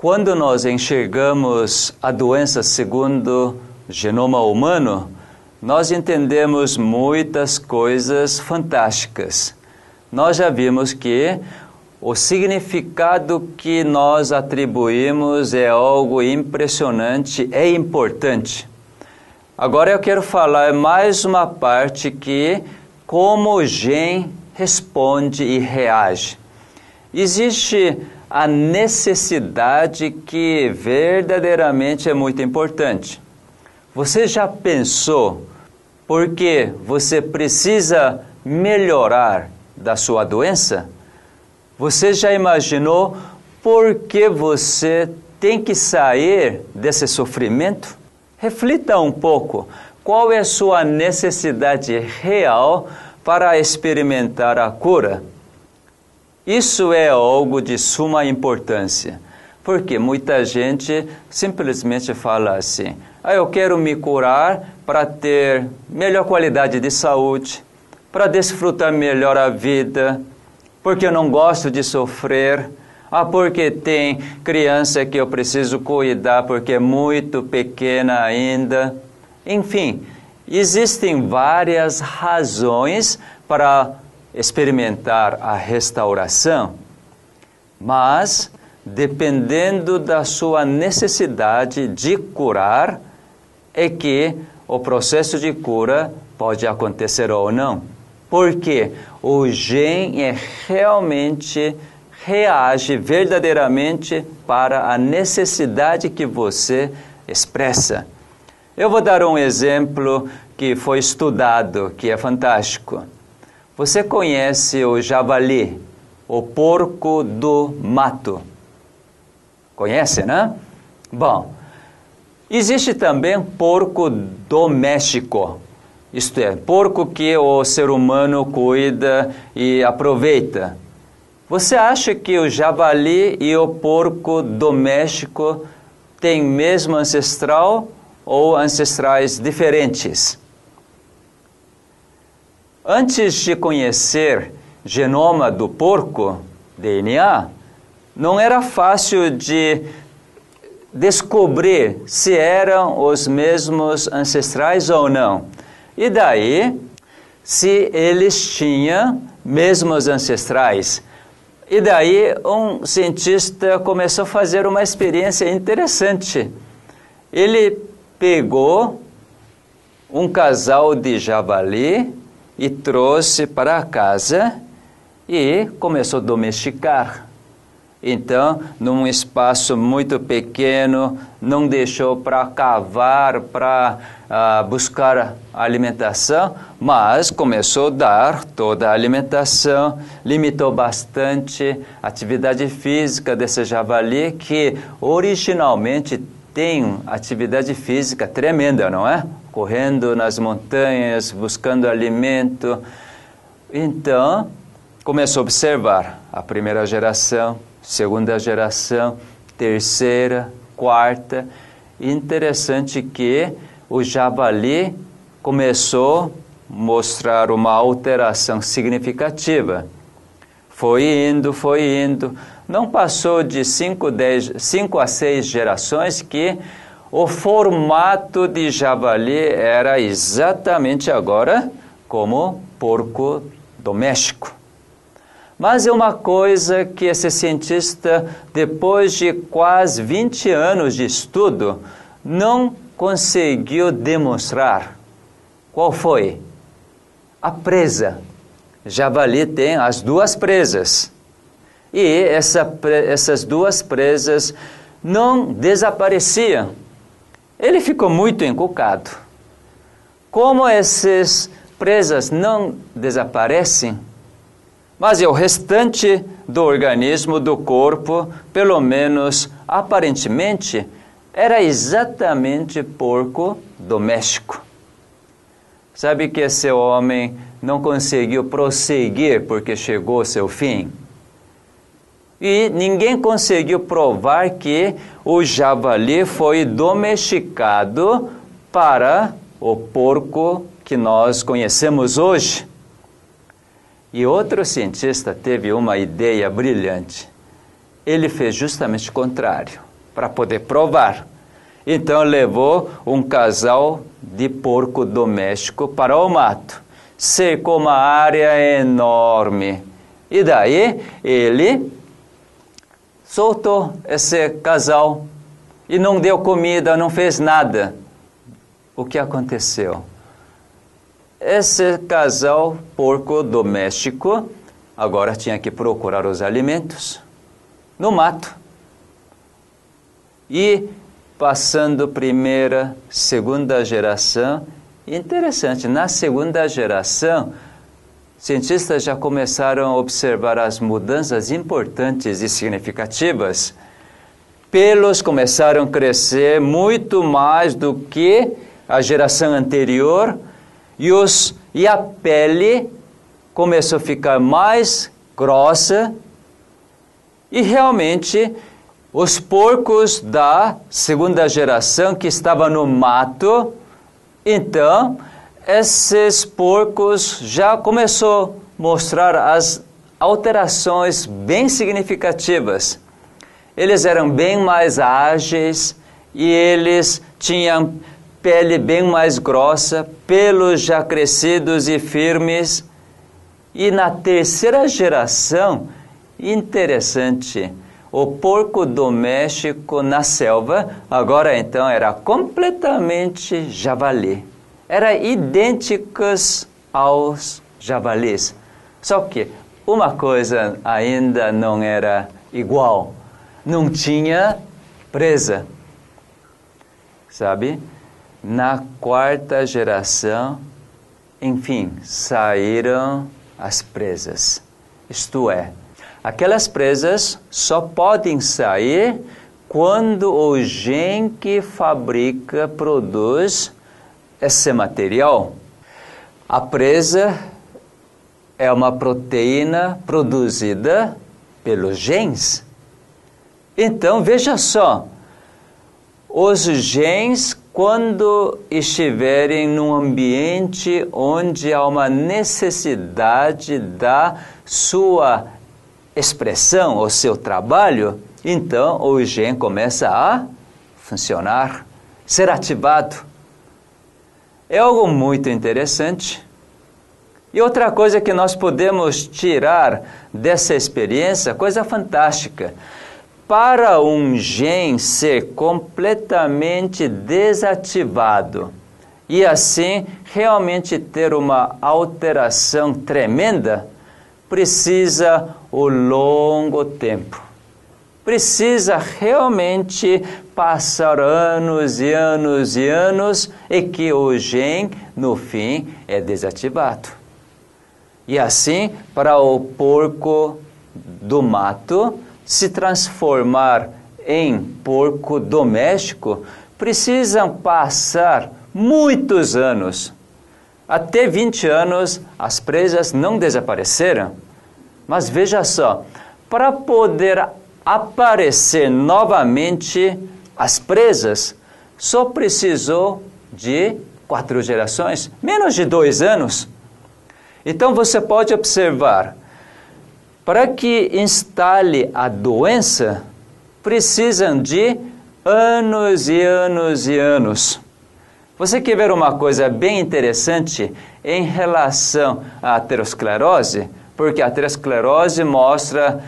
Quando nós enxergamos a doença segundo o genoma humano, nós entendemos muitas coisas fantásticas. Nós já vimos que o significado que nós atribuímos é algo impressionante, é importante. Agora eu quero falar mais uma parte que como o gen responde e reage. Existe a necessidade que verdadeiramente é muito importante. Você já pensou porque você precisa melhorar da sua doença? Você já imaginou por que você tem que sair desse sofrimento? Reflita um pouco. Qual é a sua necessidade real para experimentar a cura? Isso é algo de suma importância, porque muita gente simplesmente fala assim: ah, eu quero me curar para ter melhor qualidade de saúde, para desfrutar melhor a vida, porque eu não gosto de sofrer. Ah, porque tem criança que eu preciso cuidar porque é muito pequena ainda. Enfim, existem várias razões para experimentar a restauração, mas dependendo da sua necessidade de curar, é que o processo de cura pode acontecer ou não. Porque o gen é realmente reage verdadeiramente para a necessidade que você expressa. Eu vou dar um exemplo que foi estudado, que é fantástico. Você conhece o javali, o porco do mato? Conhece, né? Bom, existe também porco doméstico, isto é, porco que o ser humano cuida e aproveita. Você acha que o javali e o porco doméstico têm mesmo ancestral ou ancestrais diferentes? Antes de conhecer genoma do porco, DNA, não era fácil de descobrir se eram os mesmos ancestrais ou não. E daí, se eles tinham mesmos ancestrais. E daí, um cientista começou a fazer uma experiência interessante. Ele pegou um casal de javali e trouxe para casa e começou a domesticar. Então, num espaço muito pequeno, não deixou para cavar, para uh, buscar alimentação, mas começou a dar toda a alimentação, limitou bastante a atividade física desse javali, que originalmente tem atividade física tremenda, não é? Correndo nas montanhas, buscando alimento. Então, começou a observar a primeira geração, segunda geração, terceira, quarta. Interessante que o javali começou a mostrar uma alteração significativa. Foi indo, foi indo. Não passou de 5 a 6 gerações que o formato de javali era exatamente agora como porco doméstico. Mas é uma coisa que esse cientista, depois de quase 20 anos de estudo, não conseguiu demonstrar. Qual foi? A presa. Javali tem as duas presas. E essa, essas duas presas não desapareciam. Ele ficou muito encucado. Como essas presas não desaparecem, mas é o restante do organismo, do corpo, pelo menos aparentemente, era exatamente porco doméstico. Sabe que esse homem não conseguiu prosseguir porque chegou ao seu fim? E ninguém conseguiu provar que o javali foi domesticado para o porco que nós conhecemos hoje. E outro cientista teve uma ideia brilhante. Ele fez justamente o contrário. para poder provar. Então levou um casal de porco doméstico para o mato. Cercou uma área enorme. E daí ele soltou esse casal e não deu comida, não fez nada. O que aconteceu? Esse casal porco doméstico agora tinha que procurar os alimentos no mato. E passando primeira, segunda geração, interessante, na segunda geração, cientistas já começaram a observar as mudanças importantes e significativas. Pelos começaram a crescer muito mais do que a geração anterior e, os, e a pele começou a ficar mais grossa e realmente os porcos da segunda geração que estavam no mato, então esses porcos já começou a mostrar as alterações bem significativas. Eles eram bem mais ágeis e eles tinham pele bem mais grossa, pelos já crescidos e firmes. E na terceira geração, Interessante. O porco doméstico na selva agora então era completamente javali. Era idênticos aos javalis. Só que uma coisa ainda não era igual. Não tinha presa. Sabe? Na quarta geração, enfim, saíram as presas. Isto é, Aquelas presas só podem sair quando o gene que fabrica, produz esse material. A presa é uma proteína produzida pelos genes. Então, veja só, os genes, quando estiverem num ambiente onde há uma necessidade da sua expressão, o seu trabalho, então o gene começa a funcionar, ser ativado. É algo muito interessante. E outra coisa que nós podemos tirar dessa experiência, coisa fantástica, para um gene ser completamente desativado e assim realmente ter uma alteração tremenda, precisa o longo tempo. Precisa realmente passar anos e anos e anos e que o gene, no fim, é desativado. E assim, para o porco do mato se transformar em porco doméstico, precisam passar muitos anos. Até 20 anos, as presas não desapareceram mas veja só, para poder aparecer novamente as presas, só precisou de quatro gerações, menos de dois anos. Então você pode observar, para que instale a doença, precisam de anos e anos e anos. Você quer ver uma coisa bem interessante em relação à aterosclerose? porque a aterosclerose mostra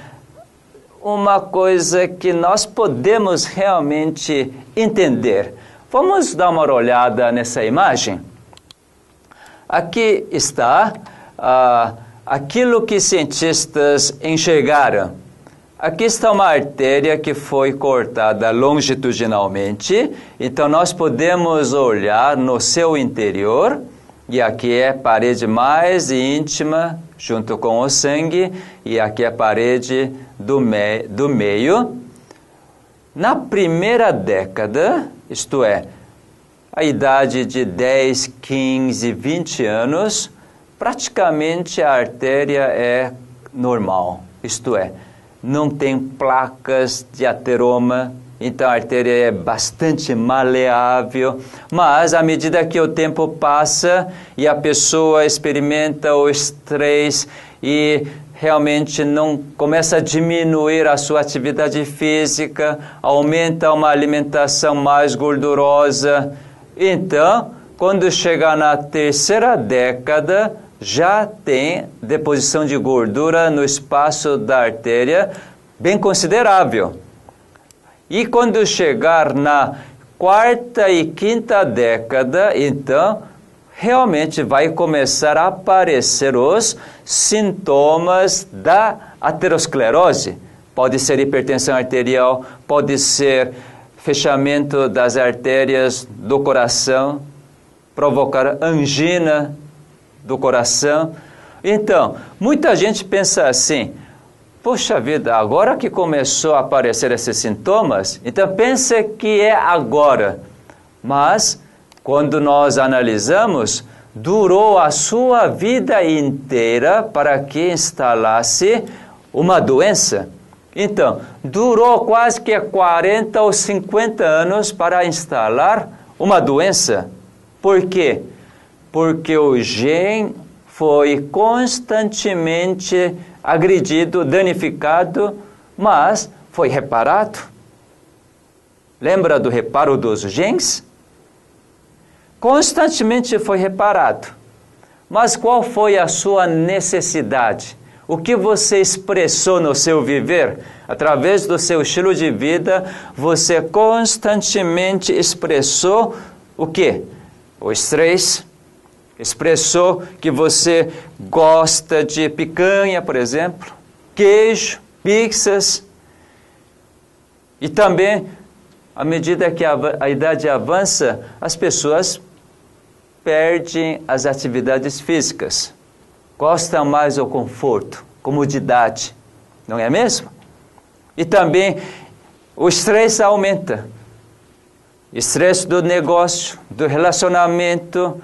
uma coisa que nós podemos realmente entender. Vamos dar uma olhada nessa imagem? Aqui está ah, aquilo que cientistas enxergaram. Aqui está uma artéria que foi cortada longitudinalmente, então nós podemos olhar no seu interior, e aqui é parede mais íntima junto com o sangue, e aqui a parede do, me do meio. Na primeira década, isto é, a idade de 10, 15, 20 anos, praticamente a artéria é normal, isto é, não tem placas de ateroma, então a artéria é bastante maleável, mas à medida que o tempo passa e a pessoa experimenta o estresse e realmente não começa a diminuir a sua atividade física, aumenta uma alimentação mais gordurosa. Então, quando chegar na terceira década, já tem deposição de gordura no espaço da artéria bem considerável. E quando chegar na quarta e quinta década, então, realmente vai começar a aparecer os sintomas da aterosclerose. Pode ser hipertensão arterial, pode ser fechamento das artérias do coração, provocar angina do coração. Então, muita gente pensa assim: Poxa vida, agora que começou a aparecer esses sintomas, então pensa que é agora. Mas, quando nós analisamos, durou a sua vida inteira para que instalasse uma doença. Então, durou quase que 40 ou 50 anos para instalar uma doença. Por quê? Porque o gene foi constantemente agredido, danificado, mas foi reparado. Lembra do reparo dos genes? Constantemente foi reparado. Mas qual foi a sua necessidade? O que você expressou no seu viver? Através do seu estilo de vida, você constantemente expressou o que? O estresse, expressou que você gosta de picanha, por exemplo, queijo, pizzas. E também, à medida que a, a idade avança, as pessoas perdem as atividades físicas, gostam mais do conforto, comodidade, não é mesmo? E também o estresse aumenta. Estresse do negócio, do relacionamento,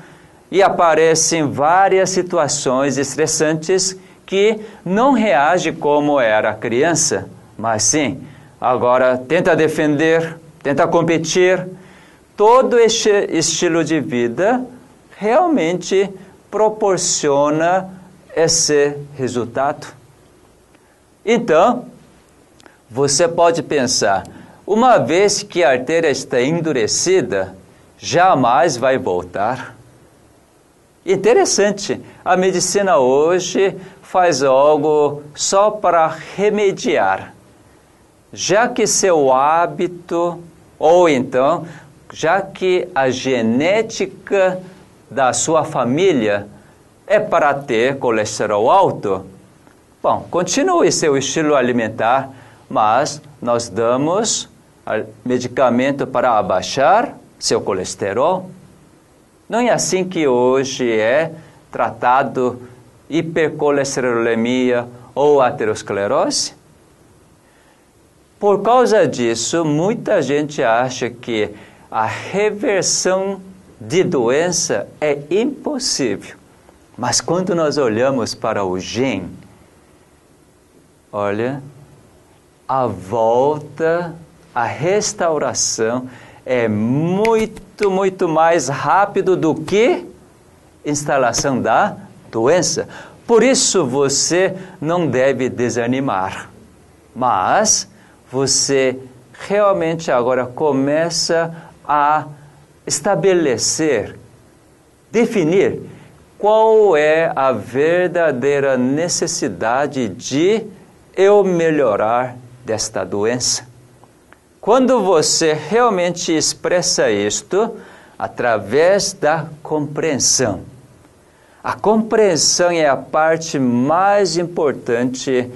e aparecem várias situações estressantes que não reage como era criança, mas sim, agora tenta defender, tenta competir. Todo este estilo de vida realmente proporciona esse resultado. Então, você pode pensar, uma vez que a artéria está endurecida, jamais vai voltar. Interessante, a medicina hoje faz algo só para remediar. Já que seu hábito, ou então, já que a genética da sua família é para ter colesterol alto, bom, continue seu estilo alimentar, mas nós damos medicamento para abaixar seu colesterol não é assim que hoje é tratado hipercolesterolemia ou aterosclerose? Por causa disso, muita gente acha que a reversão de doença é impossível. Mas quando nós olhamos para o gene, olha, a volta, a restauração é muito muito, mais rápido do que instalação da doença. Por isso você não deve desanimar, mas você realmente agora começa a estabelecer, definir qual é a verdadeira necessidade de eu melhorar desta doença. Quando você realmente expressa isto através da compreensão. A compreensão é a parte mais importante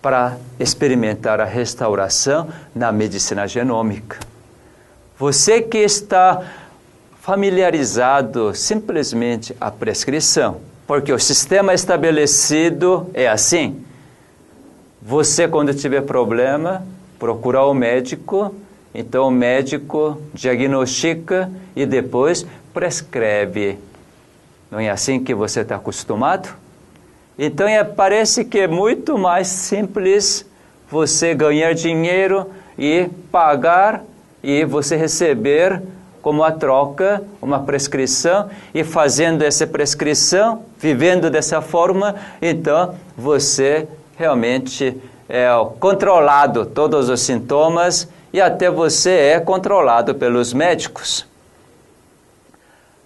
para experimentar a restauração na medicina genômica. Você que está familiarizado simplesmente a prescrição, porque o sistema estabelecido é assim. Você, quando tiver problema, procurar o médico, então o médico diagnostica e depois prescreve. Não é assim que você está acostumado? Então é, parece que é muito mais simples você ganhar dinheiro e pagar e você receber como a troca, uma prescrição, e fazendo essa prescrição, vivendo dessa forma, então você realmente é controlado todos os sintomas e até você é controlado pelos médicos.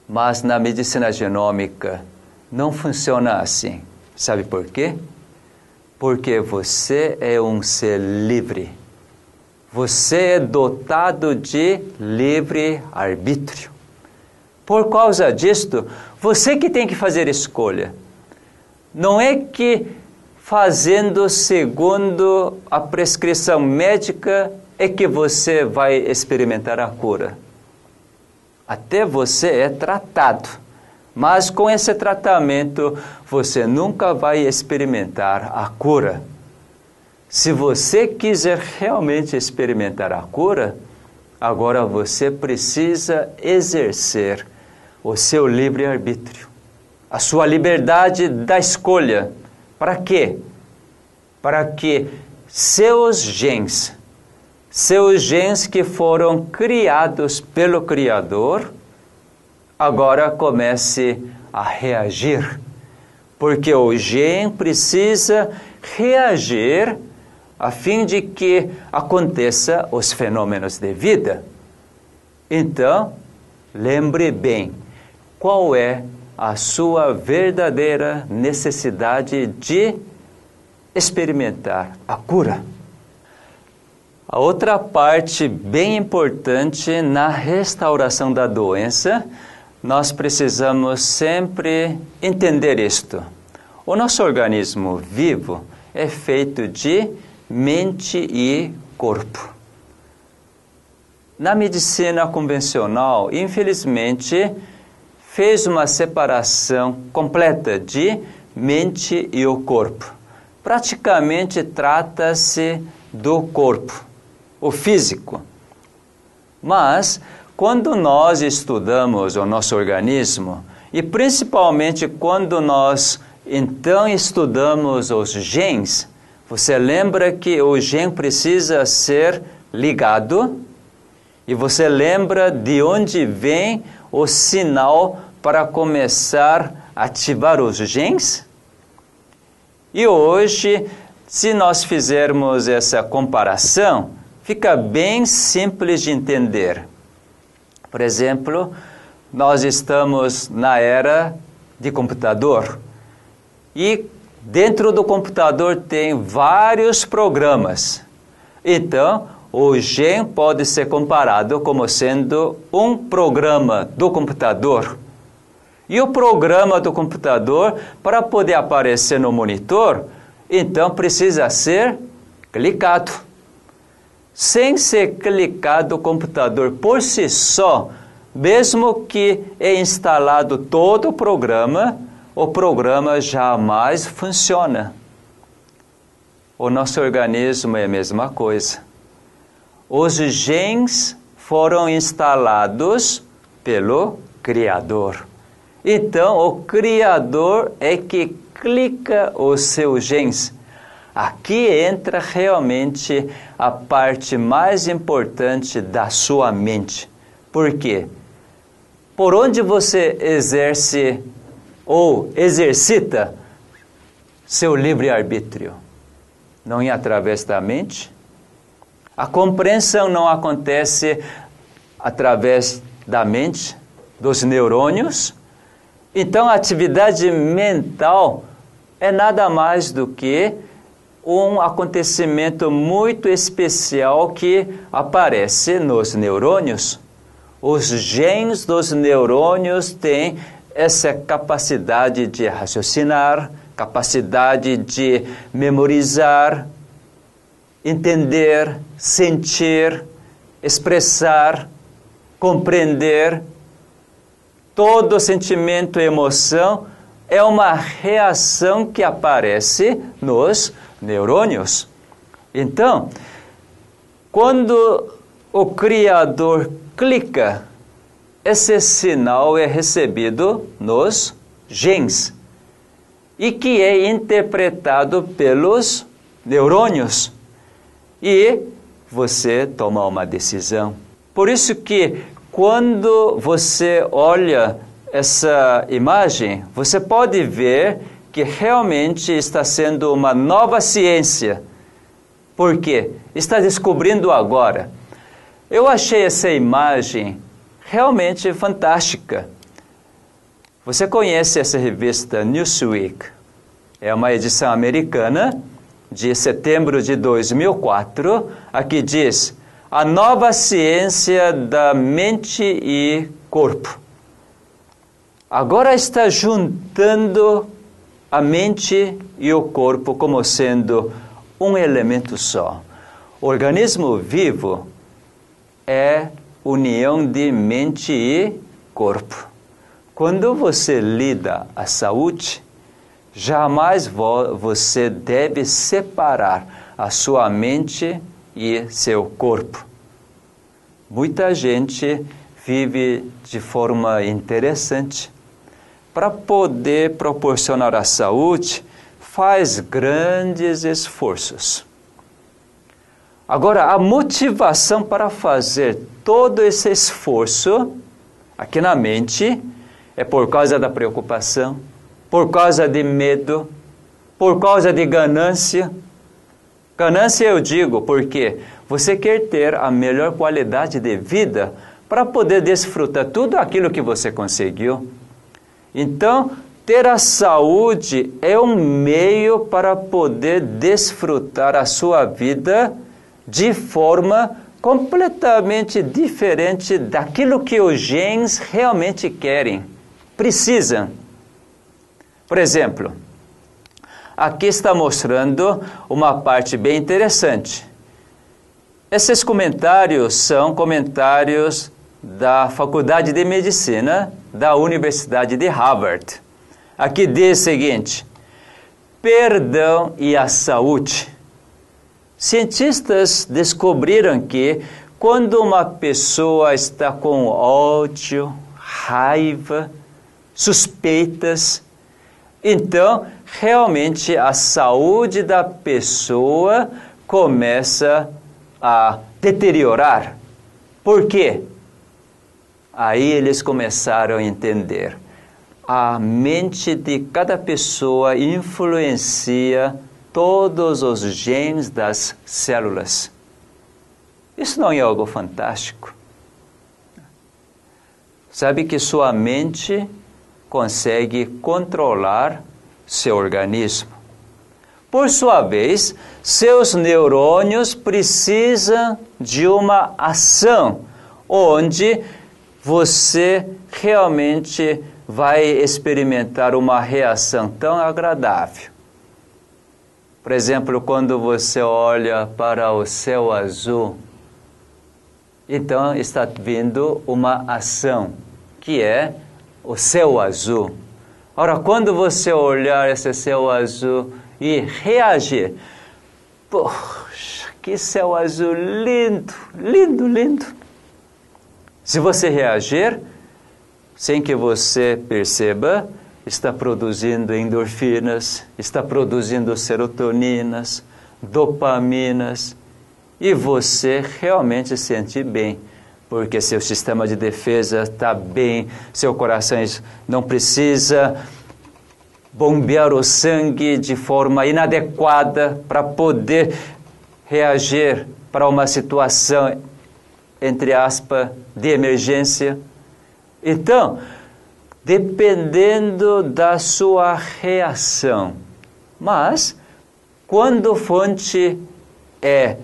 Mas na medicina genômica não funciona assim. Sabe por quê? Porque você é um ser livre. Você é dotado de livre arbítrio. Por causa disto, você que tem que fazer escolha. Não é que fazendo segundo a prescrição médica é que você vai experimentar a cura. Até você é tratado. Mas com esse tratamento você nunca vai experimentar a cura. Se você quiser realmente experimentar a cura, agora você precisa exercer o seu livre-arbítrio, a sua liberdade da escolha. Para quê? Para que seus genes, seus genes que foram criados pelo Criador, agora comece a reagir. Porque o gene precisa reagir a fim de que aconteça os fenômenos de vida. Então, lembre bem qual é a sua verdadeira necessidade de experimentar a cura. A outra parte bem importante na restauração da doença, nós precisamos sempre entender isto. O nosso organismo vivo é feito de mente e corpo. Na medicina convencional, infelizmente, fez uma separação completa de mente e o corpo. Praticamente trata-se do corpo, o físico. Mas, quando nós estudamos o nosso organismo, e principalmente quando nós então estudamos os genes, você lembra que o gene precisa ser ligado e você lembra de onde vem o sinal para começar a ativar os genes? E hoje, se nós fizermos essa comparação, fica bem simples de entender. Por exemplo, nós estamos na era de computador e Dentro do computador tem vários programas. Então, o GEM pode ser comparado como sendo um programa do computador. E o programa do computador, para poder aparecer no monitor, então precisa ser clicado. Sem ser clicado o computador por si só, mesmo que é instalado todo o programa, o programa jamais funciona. O nosso organismo é a mesma coisa. Os genes foram instalados pelo Criador. Então, o Criador é que clica os seus genes. Aqui entra realmente a parte mais importante da sua mente. Por quê? Por onde você exerce ou exercita seu livre-arbítrio. Não é através da mente. A compreensão não acontece através da mente, dos neurônios. Então, a atividade mental é nada mais do que um acontecimento muito especial que aparece nos neurônios. Os genes dos neurônios têm essa capacidade de raciocinar, capacidade de memorizar, entender, sentir, expressar, compreender. Todo sentimento e emoção é uma reação que aparece nos neurônios. Então, quando o Criador clica esse sinal é recebido nos genes e que é interpretado pelos neurônios e você toma uma decisão. Por isso que quando você olha essa imagem, você pode ver que realmente está sendo uma nova ciência. Por quê? Está descobrindo agora. Eu achei essa imagem realmente fantástica. Você conhece essa revista Newsweek? É uma edição americana de setembro de 2004. Aqui diz: A nova ciência da mente e corpo. Agora está juntando a mente e o corpo como sendo um elemento só. O organismo vivo é união de mente e corpo. Quando você lida a saúde, jamais você deve separar a sua mente e seu corpo. Muita gente vive de forma interessante. Para poder proporcionar a saúde, faz grandes esforços. Agora, a motivação para fazer todo esse esforço aqui na mente é por causa da preocupação, por causa de medo, por causa de ganância. Ganância eu digo porque você quer ter a melhor qualidade de vida para poder desfrutar tudo aquilo que você conseguiu. Então, ter a saúde é um meio para poder desfrutar a sua vida de forma completamente diferente daquilo que os genes realmente querem, precisam. Por exemplo, aqui está mostrando uma parte bem interessante. Esses comentários são comentários da Faculdade de Medicina da Universidade de Harvard. Aqui diz o seguinte: perdão e a saúde. Cientistas descobriram que quando uma pessoa está com ódio, raiva, suspeitas, então realmente a saúde da pessoa começa a deteriorar. Por quê? Aí eles começaram a entender. A mente de cada pessoa influencia todos os genes das células. Isso não é algo fantástico? Sabe que sua mente consegue controlar seu organismo. Por sua vez, seus neurônios precisam de uma ação onde você realmente vai experimentar uma reação tão agradável. Por exemplo, quando você olha para o céu azul, então está vindo uma ação, que é o céu azul. Ora, quando você olhar esse céu azul e reagir, poxa, que céu azul lindo, lindo, lindo. Se você reagir, sem que você perceba, está produzindo endorfinas, está produzindo serotoninas, dopaminas, e você realmente se sente bem, porque seu sistema de defesa está bem, seu coração não precisa bombear o sangue de forma inadequada para poder reagir para uma situação entre aspas, de emergência. Então, dependendo da sua reação, mas quando a fonte é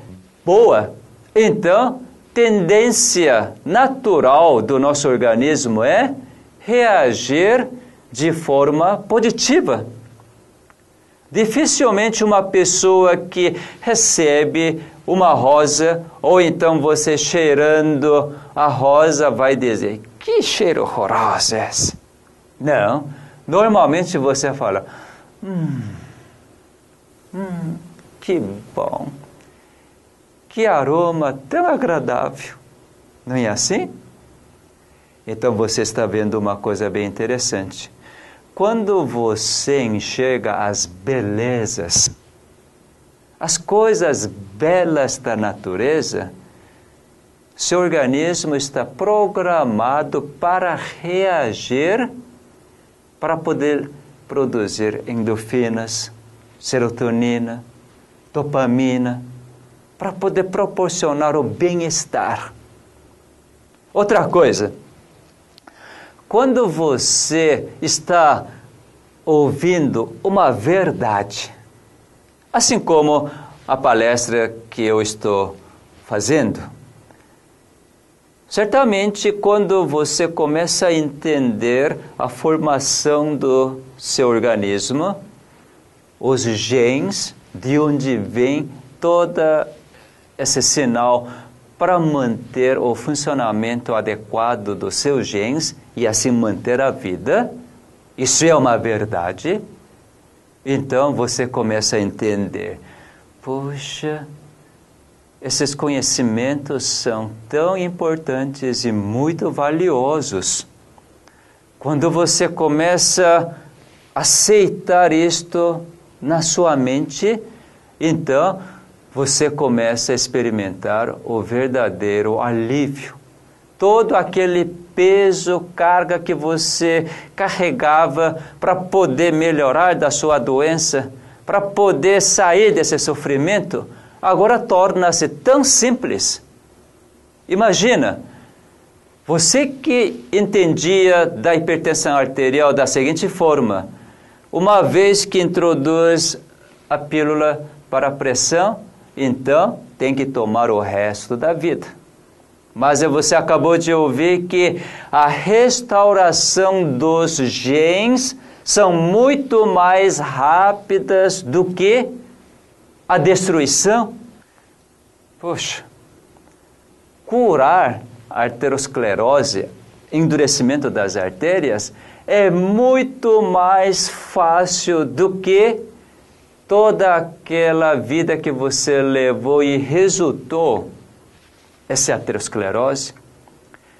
boa, então tendência natural do nosso organismo é reagir de forma positiva. Dificilmente uma pessoa que recebe uma rosa, ou então você cheirando a rosa vai dizer: Que cheiro horroroso é esse? Não. Normalmente você fala: Hum, hum, que bom. Que aroma tão agradável. Não é assim? Então você está vendo uma coisa bem interessante. Quando você enxerga as belezas as coisas belas da natureza, seu organismo está programado para reagir, para poder produzir endorfinas, serotonina, dopamina, para poder proporcionar o bem-estar. Outra coisa, quando você está ouvindo uma verdade, assim como a palestra que eu estou fazendo, certamente quando você começa a entender a formação do seu organismo, os genes, de onde vem toda esse sinal para manter o funcionamento adequado dos seus genes e assim manter a vida. Isso é uma verdade. Então você começa a entender: puxa, esses conhecimentos são tão importantes e muito valiosos. Quando você começa a aceitar isto na sua mente, então você começa a experimentar o verdadeiro alívio. Todo aquele peso, carga que você carregava para poder melhorar da sua doença, para poder sair desse sofrimento, agora torna-se tão simples. Imagina, você que entendia da hipertensão arterial da seguinte forma: uma vez que introduz a pílula para a pressão, então tem que tomar o resto da vida. Mas você acabou de ouvir que a restauração dos genes são muito mais rápidas do que a destruição. Poxa, curar a arteriosclerose, endurecimento das artérias, é muito mais fácil do que toda aquela vida que você levou e resultou essa aterosclerose.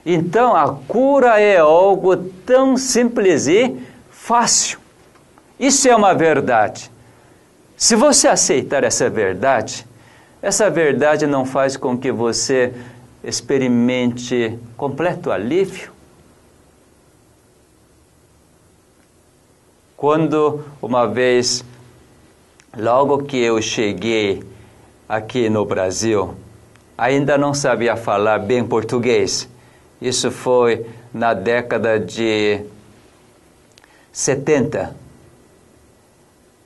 Então a cura é algo tão simples e fácil. Isso é uma verdade. Se você aceitar essa verdade, essa verdade não faz com que você experimente completo alívio? Quando uma vez Logo que eu cheguei aqui no Brasil, ainda não sabia falar bem português. Isso foi na década de 70.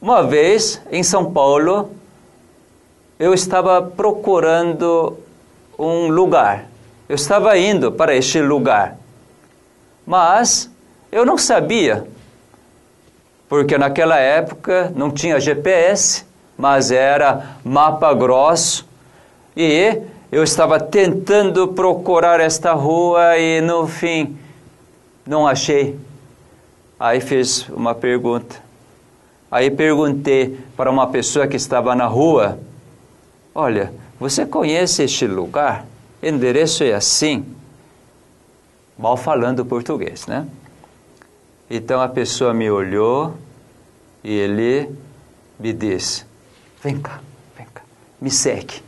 Uma vez, em São Paulo, eu estava procurando um lugar. Eu estava indo para este lugar. Mas eu não sabia porque naquela época não tinha GPS, mas era mapa grosso, e eu estava tentando procurar esta rua e no fim não achei. Aí fiz uma pergunta. Aí perguntei para uma pessoa que estava na rua: Olha, você conhece este lugar? Endereço é assim. Mal falando português, né? Então a pessoa me olhou e ele me disse: Vem cá, vem cá, me segue.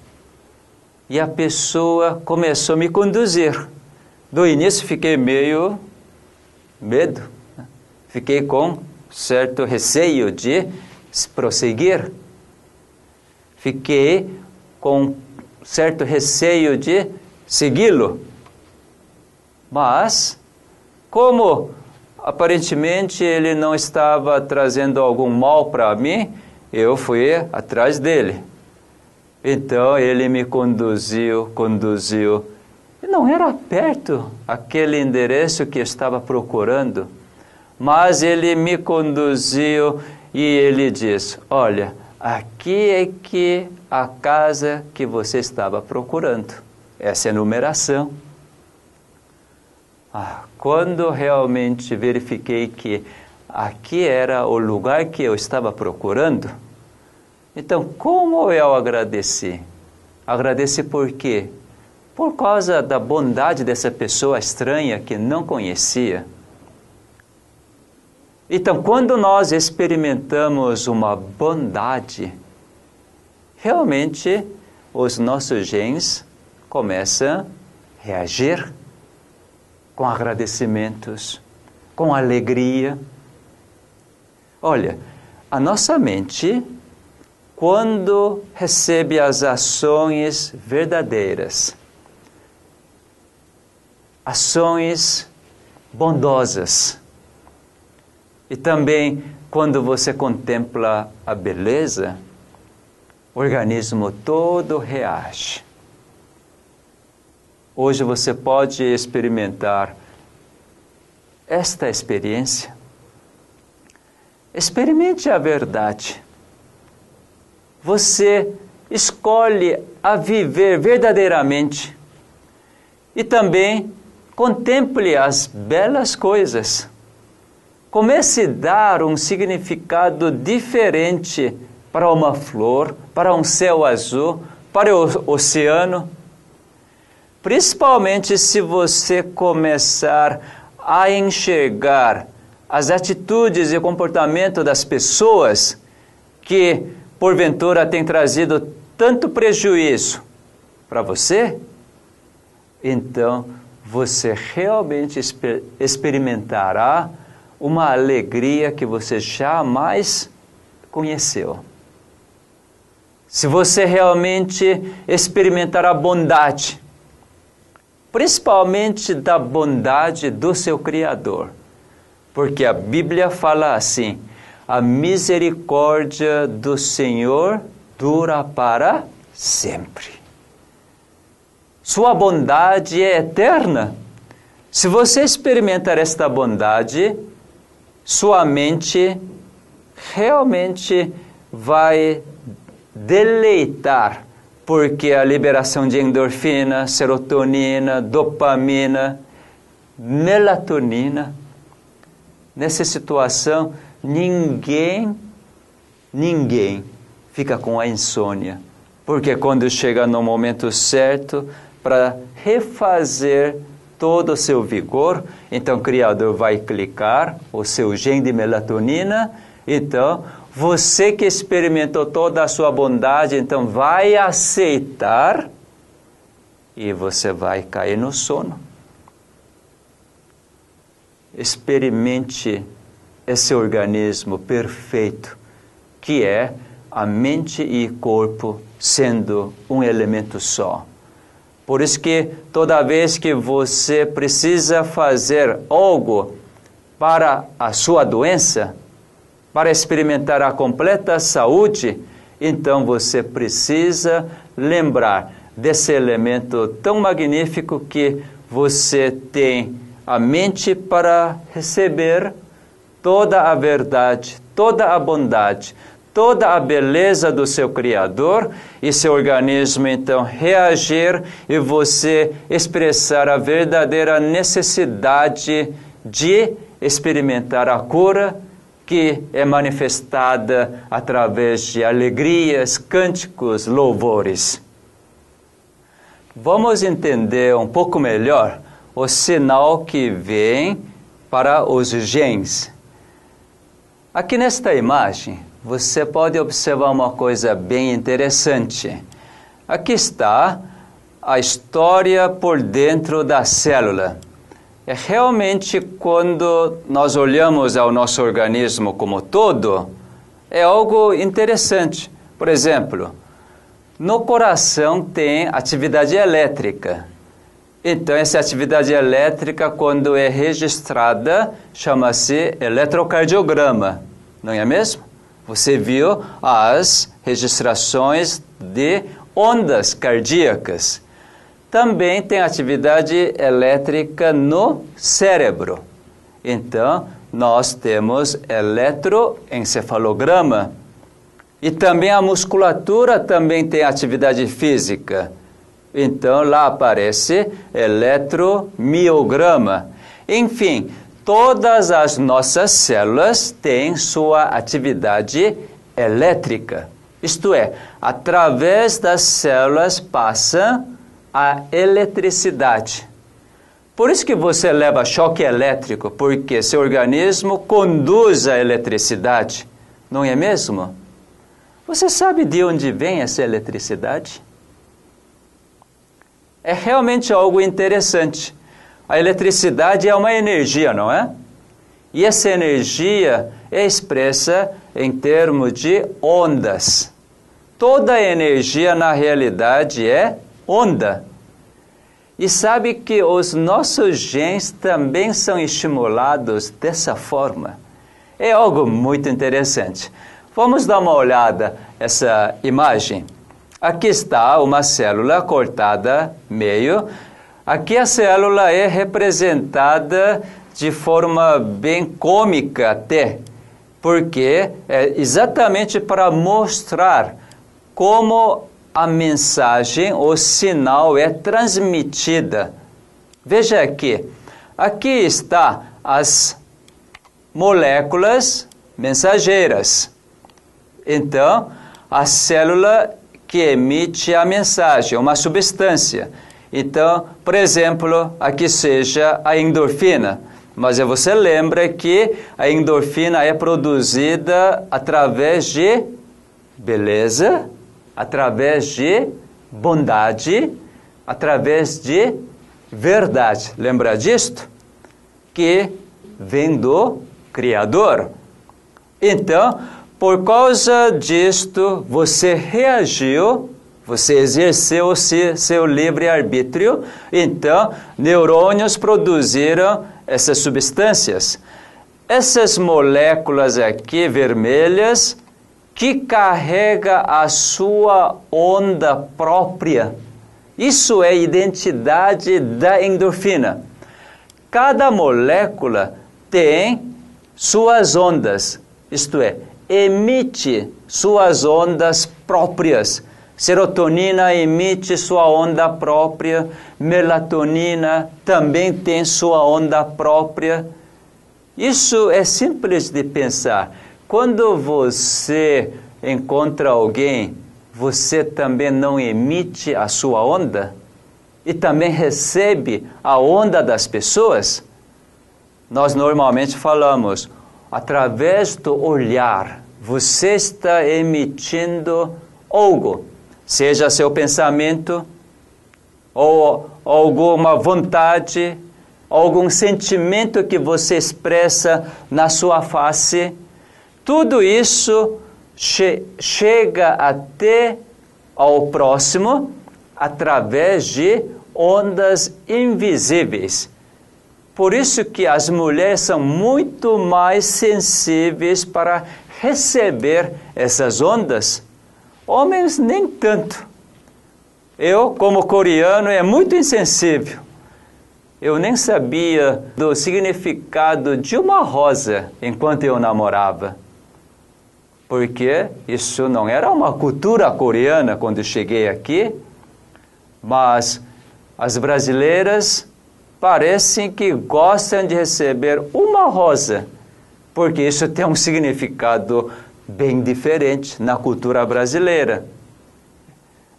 E a pessoa começou a me conduzir. Do início fiquei meio medo, né? fiquei com certo receio de prosseguir. Fiquei com certo receio de segui-lo. Mas, como aparentemente ele não estava trazendo algum mal para mim, eu fui atrás dele. Então ele me conduziu, conduziu. Não era perto aquele endereço que estava procurando, mas ele me conduziu e ele disse: Olha, aqui é que a casa que você estava procurando. Essa é a numeração. Ah, quando realmente verifiquei que aqui era o lugar que eu estava procurando, então como eu agradeci? Agradeci por quê? Por causa da bondade dessa pessoa estranha que não conhecia. Então, quando nós experimentamos uma bondade, realmente os nossos genes começam reagir com agradecimentos, com alegria. Olha, a nossa mente, quando recebe as ações verdadeiras, ações bondosas, e também quando você contempla a beleza, o organismo todo reage. Hoje você pode experimentar esta experiência. Experimente a verdade. Você escolhe a viver verdadeiramente e também contemple as belas coisas. Comece a dar um significado diferente para uma flor, para um céu azul, para o oceano. Principalmente se você começar a enxergar as atitudes e comportamento das pessoas que, porventura, têm trazido tanto prejuízo para você, então você realmente exper experimentará uma alegria que você jamais conheceu. Se você realmente experimentar a bondade, principalmente da bondade do seu Criador, porque a Bíblia fala assim: a misericórdia do Senhor dura para sempre. Sua bondade é eterna. Se você experimentar esta bondade, sua mente realmente vai deleitar, porque a liberação de endorfina, serotonina, dopamina, melatonina, nessa situação, ninguém, ninguém fica com a insônia, porque quando chega no momento certo para refazer todo o seu vigor. Então, o Criador vai clicar o seu gene de melatonina. Então, você que experimentou toda a sua bondade, então vai aceitar e você vai cair no sono. Experimente esse organismo perfeito que é a mente e corpo sendo um elemento só. Por isso que toda vez que você precisa fazer algo para a sua doença, para experimentar a completa saúde, então você precisa lembrar desse elemento tão magnífico que você tem a mente para receber toda a verdade, toda a bondade, toda a beleza do seu Criador e seu organismo então reagir e você expressar a verdadeira necessidade de experimentar a cura que é manifestada através de alegrias, cânticos, louvores. Vamos entender um pouco melhor o sinal que vem para os genes. Aqui nesta imagem, você pode observar uma coisa bem interessante. Aqui está a história por dentro da célula. É realmente quando nós olhamos ao nosso organismo como todo, é algo interessante. Por exemplo, no coração tem atividade elétrica. Então, essa atividade elétrica, quando é registrada, chama-se eletrocardiograma, não é mesmo? Você viu as registrações de ondas cardíacas. Também tem atividade elétrica no cérebro. Então, nós temos eletroencefalograma. E também a musculatura também tem atividade física. Então, lá aparece eletromiograma. Enfim, todas as nossas células têm sua atividade elétrica. Isto é, através das células passa a eletricidade. Por isso que você leva choque elétrico, porque seu organismo conduz a eletricidade, não é mesmo? Você sabe de onde vem essa eletricidade? é realmente algo interessante. A eletricidade é uma energia, não é? E essa energia é expressa em termos de ondas. Toda energia, na realidade, é onda. E sabe que os nossos genes também são estimulados dessa forma. É algo muito interessante. Vamos dar uma olhada essa imagem. Aqui está uma célula cortada meio. Aqui a célula é representada de forma bem cômica até, porque é exatamente para mostrar como a mensagem, o sinal é transmitida. Veja aqui, aqui está as moléculas mensageiras. Então, a célula que emite a mensagem, uma substância. Então, por exemplo, aqui seja a endorfina. Mas você lembra que a endorfina é produzida através de beleza, através de bondade, através de verdade. Lembra disto? Que vem do Criador. Então, por causa disto, você reagiu, você exerceu seu, livre-arbítrio, então neurônios produziram essas substâncias. Essas moléculas aqui vermelhas que carrega a sua onda própria. Isso é identidade da endorfina. Cada molécula tem suas ondas, isto é, emite suas ondas próprias. Serotonina emite sua onda própria, melatonina também tem sua onda própria. Isso é simples de pensar. Quando você encontra alguém, você também não emite a sua onda? E também recebe a onda das pessoas? Nós normalmente falamos, através do olhar, você está emitindo algo, seja seu pensamento, ou alguma vontade, algum sentimento que você expressa na sua face tudo isso che chega até ao próximo através de ondas invisíveis. Por isso que as mulheres são muito mais sensíveis para receber essas ondas. Homens nem tanto. Eu, como coreano, é muito insensível. Eu nem sabia do significado de uma rosa enquanto eu namorava porque isso não era uma cultura coreana quando cheguei aqui, mas as brasileiras parecem que gostam de receber uma rosa, porque isso tem um significado bem diferente na cultura brasileira.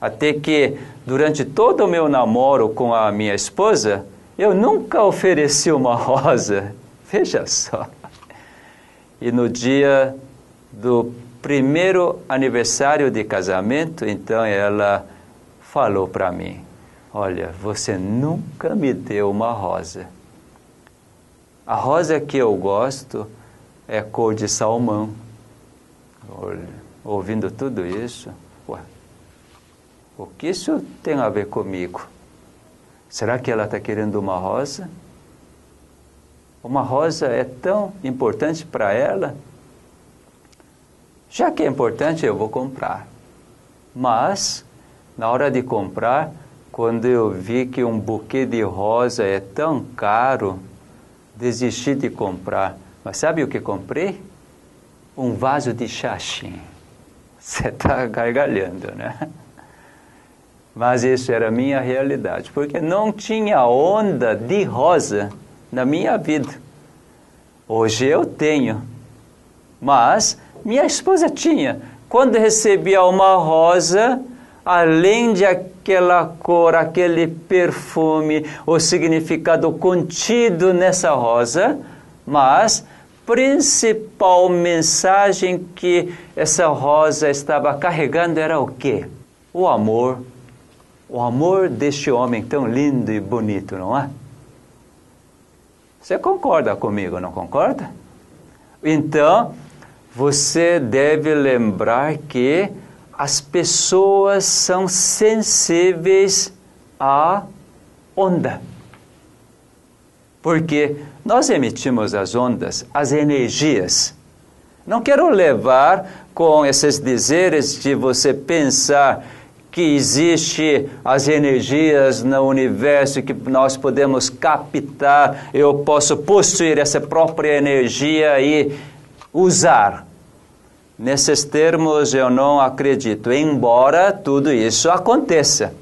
Até que durante todo o meu namoro com a minha esposa, eu nunca ofereci uma rosa. Veja só. E no dia do primeiro aniversário de casamento, então ela falou para mim: Olha, você nunca me deu uma rosa. A rosa que eu gosto é cor de salmão. Ouvindo tudo isso, ué, o que isso tem a ver comigo? Será que ela está querendo uma rosa? Uma rosa é tão importante para ela? Já que é importante, eu vou comprar. Mas, na hora de comprar, quando eu vi que um buquê de rosa é tão caro, desisti de comprar. Mas sabe o que comprei? Um vaso de xaxim. Você está gargalhando, né? Mas isso era a minha realidade, porque não tinha onda de rosa na minha vida. Hoje eu tenho, mas minha esposa tinha. Quando recebia uma rosa, além de aquela cor, aquele perfume, o significado contido nessa rosa, mas principal mensagem que essa rosa estava carregando era o quê? O amor, o amor deste homem tão lindo e bonito, não é? Você concorda comigo, não concorda? Então, você deve lembrar que as pessoas são sensíveis à onda. Porque nós emitimos as ondas, as energias. Não quero levar com esses dizeres de você pensar que existe as energias no universo que nós podemos captar, eu posso possuir essa própria energia e usar. Nesses termos eu não acredito, embora tudo isso aconteça.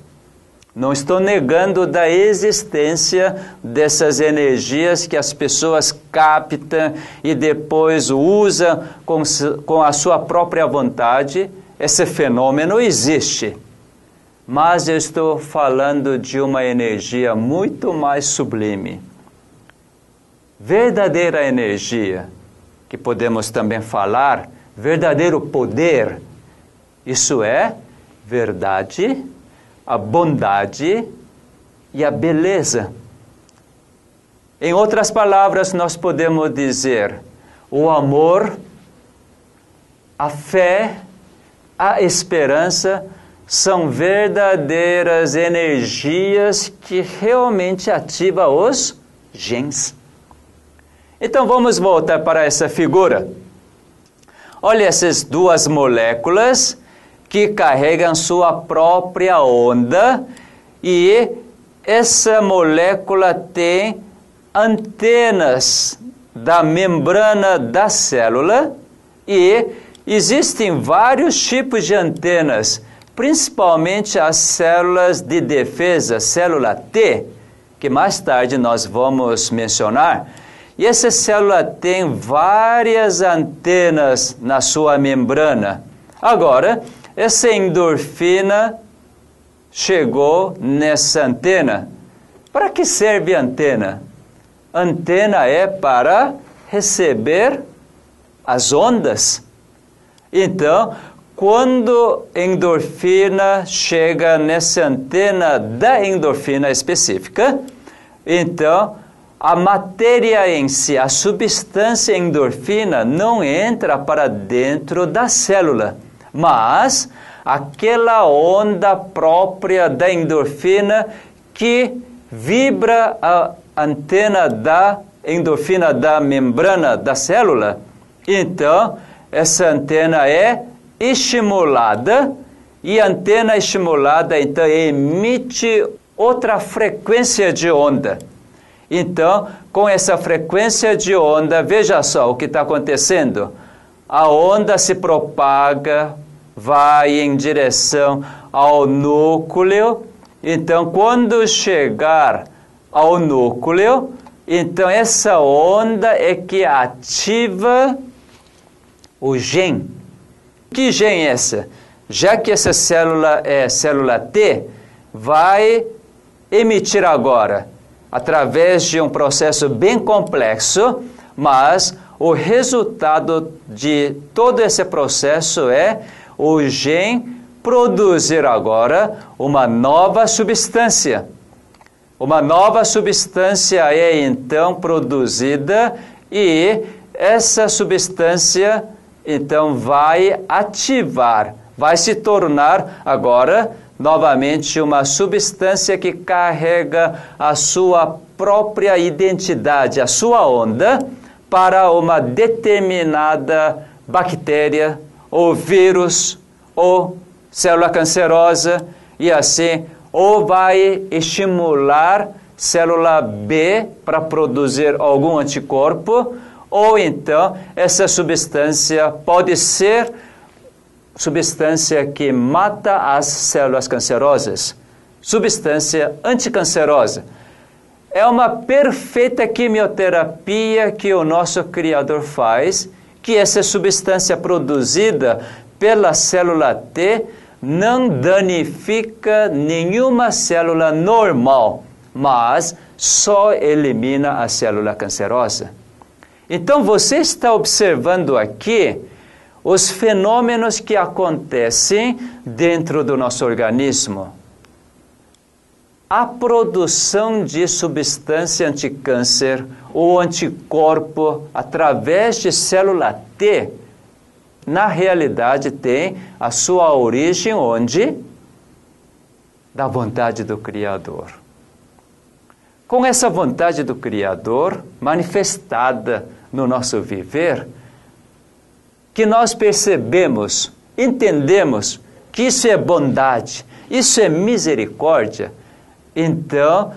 Não estou negando da existência dessas energias que as pessoas captam e depois usam com, com a sua própria vontade. Esse fenômeno existe. Mas eu estou falando de uma energia muito mais sublime. Verdadeira energia, que podemos também falar, verdadeiro poder. Isso é verdade a bondade e a beleza. Em outras palavras, nós podemos dizer o amor, a fé, a esperança são verdadeiras energias que realmente ativam os genes. Então vamos voltar para essa figura. Olha essas duas moléculas que carregam sua própria onda e essa molécula tem antenas da membrana da célula e existem vários tipos de antenas, principalmente as células de defesa, célula T, que mais tarde nós vamos mencionar. E essa célula tem várias antenas na sua membrana. Agora, essa endorfina chegou nessa antena. Para que serve a antena? Antena é para receber as ondas. Então, quando endorfina chega nessa antena da endorfina específica, então a matéria em si, a substância endorfina, não entra para dentro da célula mas aquela onda própria da endorfina que vibra a antena da endorfina da membrana da célula. Então, essa antena é estimulada e a antena estimulada então emite outra frequência de onda. Então, com essa frequência de onda, veja só o que está acontecendo. A onda se propaga vai em direção ao núcleo. Então, quando chegar ao núcleo, então essa onda é que ativa o gene. Que gene é essa? Já que essa célula é célula T, vai emitir agora, através de um processo bem complexo, mas o resultado de todo esse processo é o gene produzir agora uma nova substância. Uma nova substância é então produzida e essa substância então vai ativar, vai se tornar agora novamente uma substância que carrega a sua própria identidade, a sua onda para uma determinada bactéria ou vírus, ou célula cancerosa, e assim, ou vai estimular célula B para produzir algum anticorpo, ou então essa substância pode ser substância que mata as células cancerosas, substância anticancerosa. É uma perfeita quimioterapia que o nosso Criador faz que essa substância produzida pela célula T não danifica nenhuma célula normal, mas só elimina a célula cancerosa. Então você está observando aqui os fenômenos que acontecem dentro do nosso organismo. A produção de substância anticâncer ou anticorpo através de célula T, na realidade tem a sua origem onde? Da vontade do Criador. Com essa vontade do Criador manifestada no nosso viver, que nós percebemos, entendemos que isso é bondade, isso é misericórdia, então,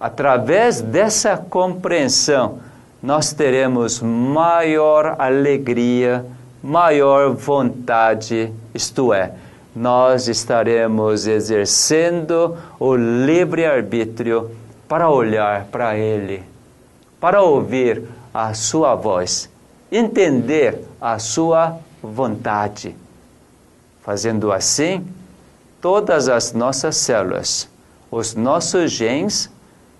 através dessa compreensão, nós teremos maior alegria, maior vontade, isto é, nós estaremos exercendo o livre-arbítrio para olhar para Ele, para ouvir a Sua voz, entender a Sua vontade. Fazendo assim, todas as nossas células os nossos genes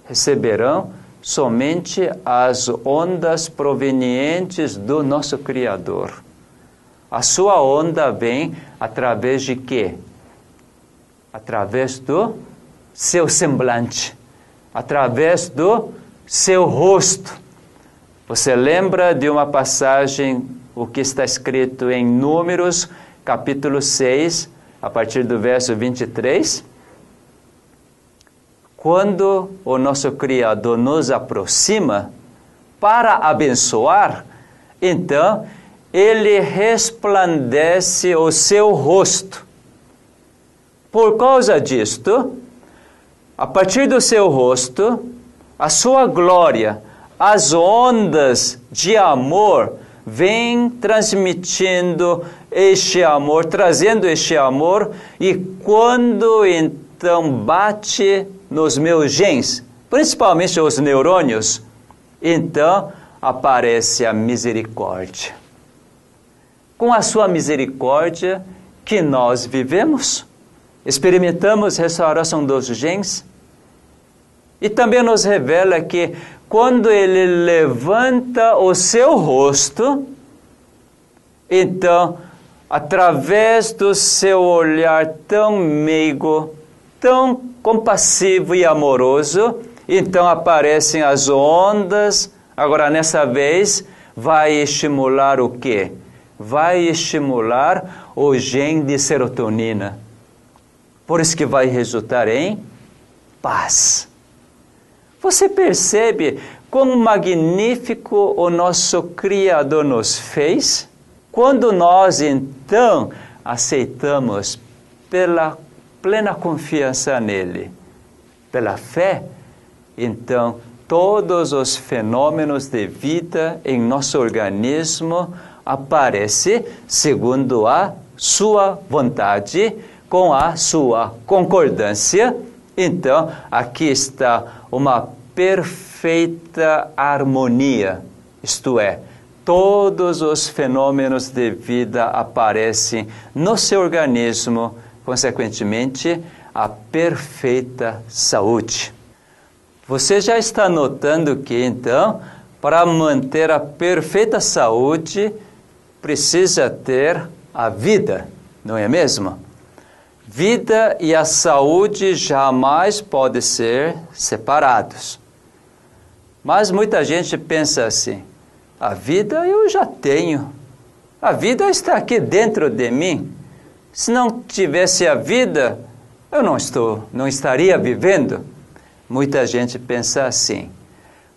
receberão somente as ondas provenientes do nosso Criador. A sua onda vem através de quê? Através do seu semblante, através do seu rosto. Você lembra de uma passagem, o que está escrito em Números, capítulo 6, a partir do verso 23? Quando o nosso Criador nos aproxima para abençoar, então ele resplandece o seu rosto. Por causa disto, a partir do seu rosto, a sua glória, as ondas de amor vêm transmitindo este amor, trazendo este amor, e quando então bate nos meus genes, principalmente os neurônios, então aparece a misericórdia. Com a sua misericórdia que nós vivemos, experimentamos restauração dos genes, e também nos revela que quando ele levanta o seu rosto, então, através do seu olhar tão meigo, tão compassivo e amoroso, então aparecem as ondas. Agora, nessa vez, vai estimular o quê? Vai estimular o gene de serotonina. Por isso que vai resultar em paz. Você percebe como magnífico o nosso Criador nos fez? Quando nós então aceitamos pela plena confiança nele, pela fé, então todos os fenômenos de vida em nosso organismo aparecem segundo a sua vontade, com a sua concordância. Então, aqui está uma perfeita harmonia, isto é, todos os fenômenos de vida aparecem no seu organismo consequentemente, a perfeita saúde. Você já está notando que, então, para manter a perfeita saúde, precisa ter a vida, não é mesmo? Vida e a saúde jamais podem ser separados. Mas muita gente pensa assim: a vida eu já tenho, a vida está aqui dentro de mim. Se não tivesse a vida, eu não estou, não estaria vivendo. Muita gente pensa assim.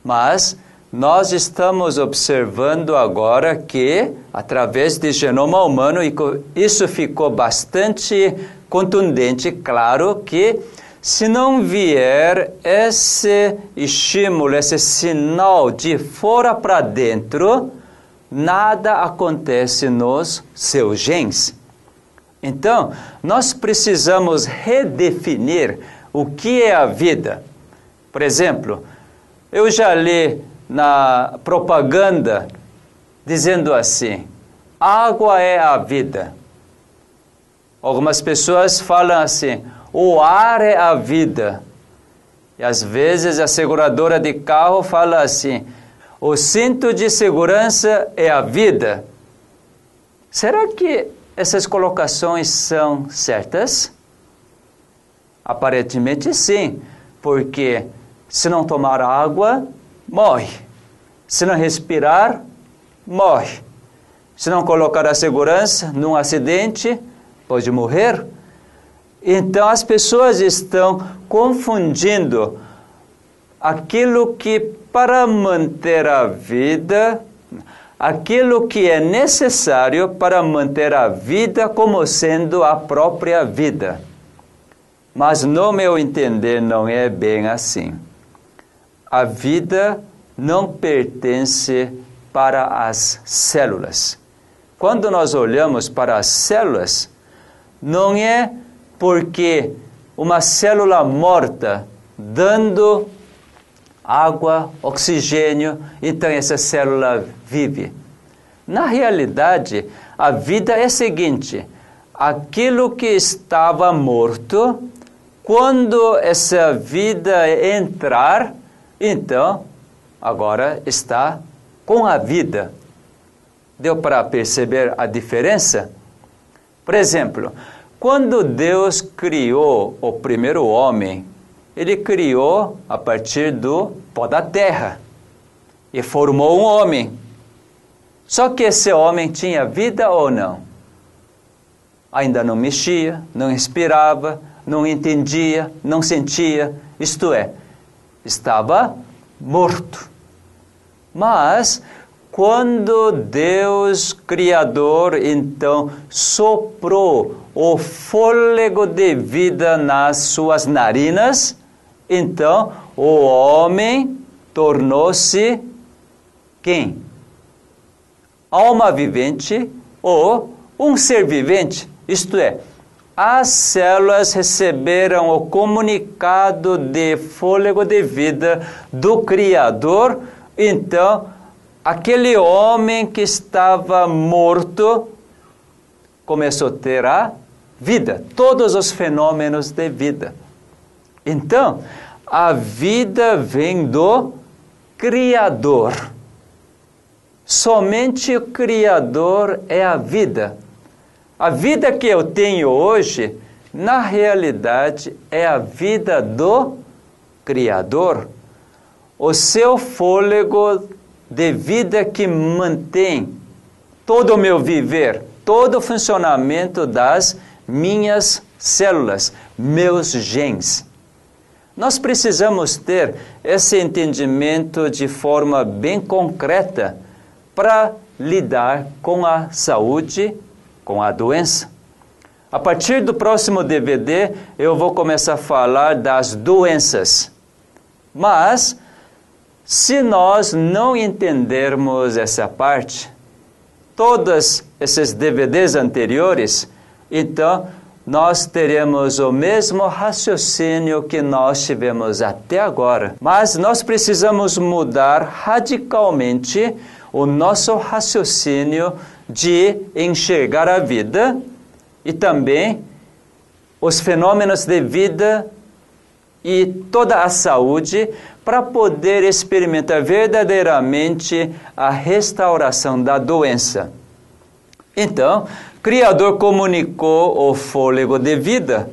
Mas nós estamos observando agora que, através de genoma humano, isso ficou bastante contundente, claro que se não vier esse estímulo, esse sinal de fora para dentro, nada acontece nos seus genes. Então, nós precisamos redefinir o que é a vida. Por exemplo, eu já li na propaganda dizendo assim: água é a vida. Algumas pessoas falam assim: o ar é a vida. E às vezes a seguradora de carro fala assim: o cinto de segurança é a vida. Será que essas colocações são certas? Aparentemente sim, porque se não tomar água, morre. Se não respirar, morre. Se não colocar a segurança num acidente, pode morrer. Então as pessoas estão confundindo aquilo que para manter a vida, aquilo que é necessário para manter a vida como sendo a própria vida. Mas no meu entender não é bem assim. A vida não pertence para as células. Quando nós olhamos para as células, não é porque uma célula morta dando água, oxigênio, então essa célula vive. Na realidade, a vida é a seguinte: aquilo que estava morto, quando essa vida entrar, então agora está com a vida. Deu para perceber a diferença? Por exemplo, quando Deus criou o primeiro homem, ele criou a partir do pó da terra e formou um homem. Só que esse homem tinha vida ou não? Ainda não mexia, não respirava, não entendia, não sentia, isto é, estava morto. Mas quando Deus Criador então soprou o fôlego de vida nas suas narinas, então, o homem tornou-se quem? Alma vivente ou um ser vivente, isto é, as células receberam o comunicado de fôlego de vida do Criador, então, aquele homem que estava morto começou a ter a vida, todos os fenômenos de vida. Então, a vida vem do Criador. Somente o Criador é a vida. A vida que eu tenho hoje, na realidade, é a vida do Criador. O seu fôlego de vida que mantém todo o meu viver, todo o funcionamento das minhas células, meus genes. Nós precisamos ter esse entendimento de forma bem concreta para lidar com a saúde, com a doença. A partir do próximo DVD, eu vou começar a falar das doenças. Mas, se nós não entendermos essa parte, todos esses DVDs anteriores, então nós teremos o mesmo raciocínio que nós tivemos até agora. Mas nós precisamos mudar radicalmente o nosso raciocínio de enxergar a vida e também os fenômenos de vida e toda a saúde para poder experimentar verdadeiramente a restauração da doença. Então, Criador comunicou o fôlego de vida.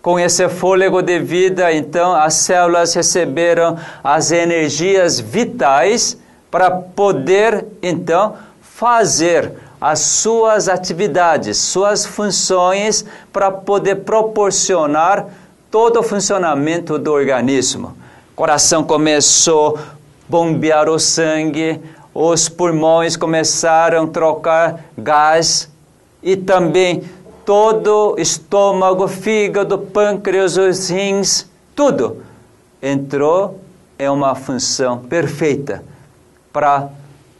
Com esse fôlego de vida, então, as células receberam as energias vitais para poder, então, fazer as suas atividades, suas funções, para poder proporcionar todo o funcionamento do organismo. O coração começou a bombear o sangue, os pulmões começaram a trocar gás e também todo estômago, fígado, pâncreas, os rins, tudo entrou em uma função perfeita para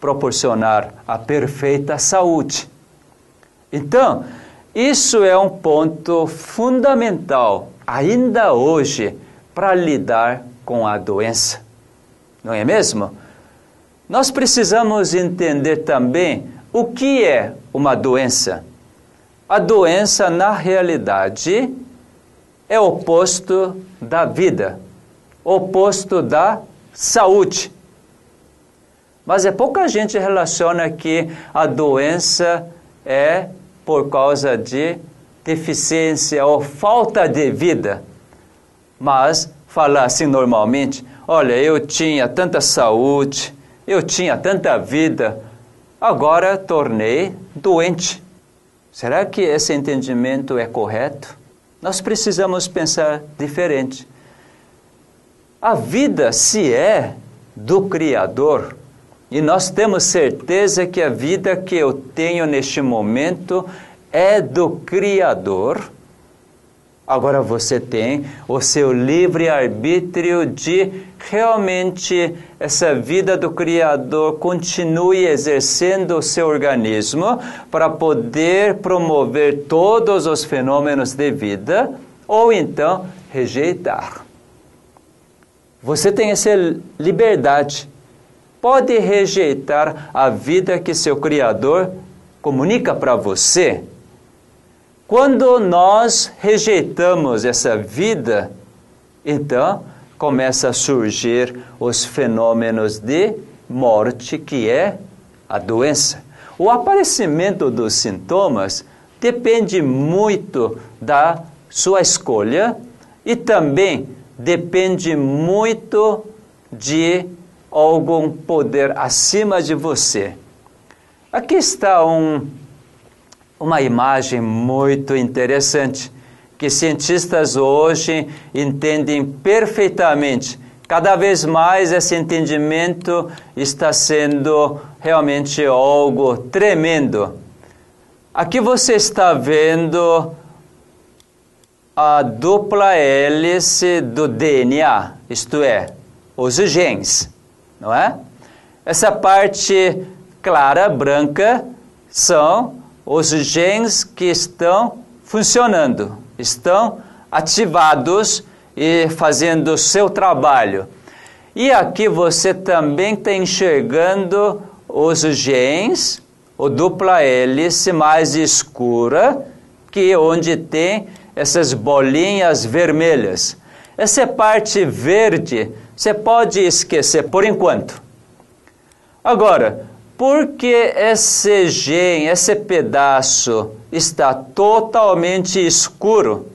proporcionar a perfeita saúde. Então, isso é um ponto fundamental ainda hoje para lidar com a doença. Não é mesmo? Nós precisamos entender também o que é uma doença. A doença, na realidade, é oposto da vida, oposto da saúde. Mas é pouca gente relaciona que a doença é por causa de deficiência ou falta de vida. Mas falar assim normalmente: olha, eu tinha tanta saúde, eu tinha tanta vida, agora tornei doente. Será que esse entendimento é correto? Nós precisamos pensar diferente. A vida, se é do Criador, e nós temos certeza que a vida que eu tenho neste momento é do Criador, Agora você tem o seu livre-arbítrio de realmente essa vida do Criador continue exercendo o seu organismo para poder promover todos os fenômenos de vida ou então rejeitar. Você tem essa liberdade. Pode rejeitar a vida que seu Criador comunica para você quando nós rejeitamos essa vida, então começa a surgir os fenômenos de morte, que é a doença. O aparecimento dos sintomas depende muito da sua escolha e também depende muito de algum poder acima de você. Aqui está um uma imagem muito interessante que cientistas hoje entendem perfeitamente. Cada vez mais esse entendimento está sendo realmente algo tremendo. Aqui você está vendo a dupla hélice do DNA, isto é, os genes, não é? Essa parte clara, branca, são os genes que estão funcionando, estão ativados e fazendo o seu trabalho. E aqui você também está enxergando os genes, o dupla hélice mais escura, que é onde tem essas bolinhas vermelhas. Essa parte verde você pode esquecer por enquanto. Agora, porque esse gen, esse pedaço está totalmente escuro.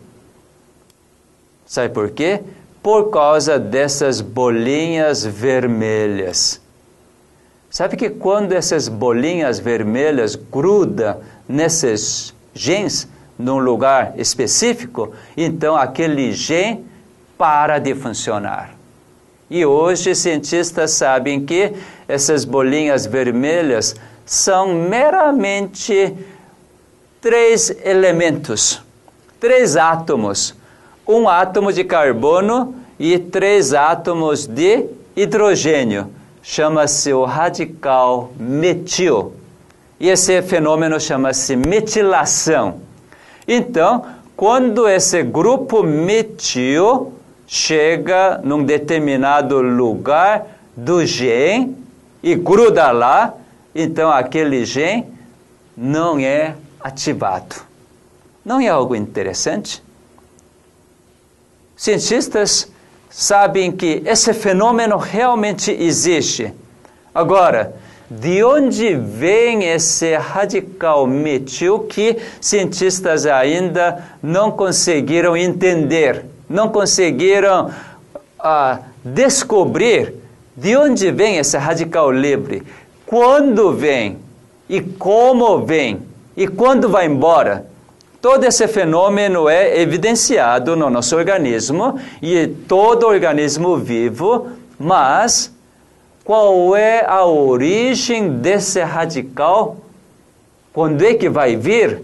Sabe por quê? Por causa dessas bolinhas vermelhas. Sabe que quando essas bolinhas vermelhas grudam nesses genes, num lugar específico, então aquele gen para de funcionar. E hoje cientistas sabem que essas bolinhas vermelhas são meramente três elementos, três átomos. Um átomo de carbono e três átomos de hidrogênio. Chama-se o radical metil. E esse fenômeno chama-se metilação. Então, quando esse grupo metil chega num determinado lugar do gene e gruda lá, então aquele gene não é ativado. Não é algo interessante? Cientistas sabem que esse fenômeno realmente existe. Agora, de onde vem esse radical metil que cientistas ainda não conseguiram entender? Não conseguiram ah, descobrir de onde vem esse radical livre, quando vem e como vem e quando vai embora. Todo esse fenômeno é evidenciado no nosso organismo e todo organismo vivo, mas qual é a origem desse radical? Quando é que vai vir?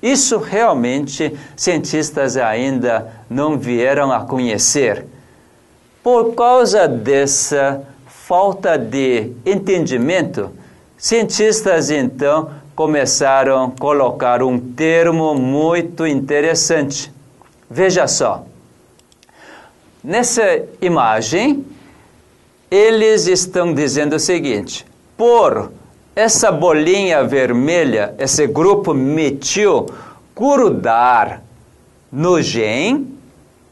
Isso realmente cientistas ainda não vieram a conhecer. Por causa dessa falta de entendimento, cientistas então começaram a colocar um termo muito interessante. Veja só. Nessa imagem, eles estão dizendo o seguinte: por essa bolinha vermelha, esse grupo metil, grudar no gen,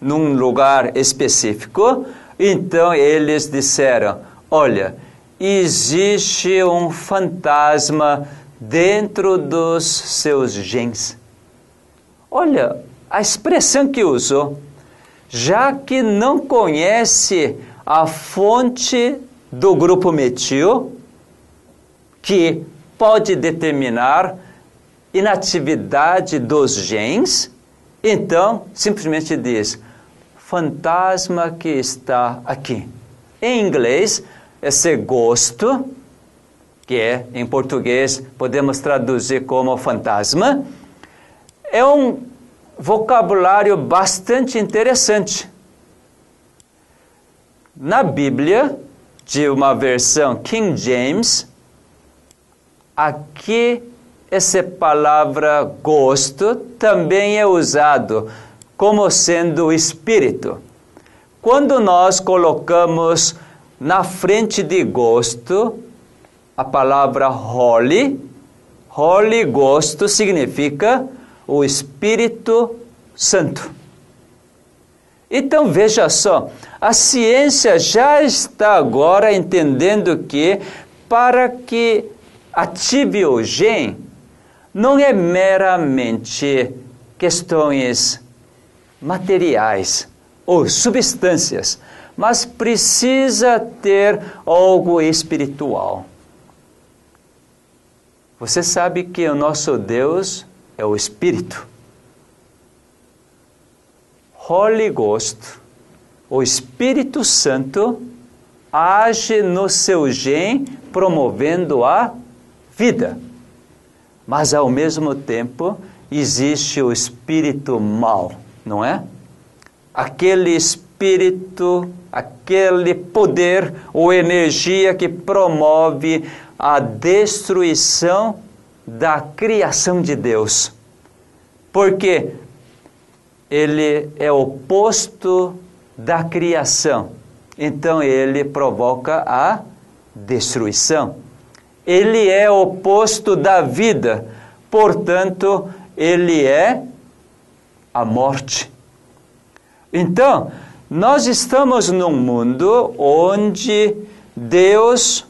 num lugar específico, então eles disseram: olha, existe um fantasma dentro dos seus genes. Olha a expressão que usou. já que não conhece a fonte do grupo metil, que pode determinar inatividade dos genes, então simplesmente diz fantasma que está aqui. Em inglês, esse gosto, que é em português podemos traduzir como fantasma, é um vocabulário bastante interessante. Na Bíblia, de uma versão King James, aqui essa palavra gosto também é usado como sendo espírito. Quando nós colocamos na frente de gosto a palavra holy, holy gosto significa o Espírito Santo. Então veja só, a ciência já está agora entendendo que para que ative o gene não é meramente questões materiais ou substâncias, mas precisa ter algo espiritual. Você sabe que o nosso Deus é o Espírito. Holy Ghost, o Espírito Santo, age no seu gen promovendo a vida. Mas ao mesmo tempo existe o espírito mal, não é? Aquele espírito, aquele poder ou energia que promove a destruição da criação de Deus. Porque ele é oposto da criação. Então ele provoca a destruição. Ele é oposto da vida, portanto, ele é a morte. Então, nós estamos num mundo onde Deus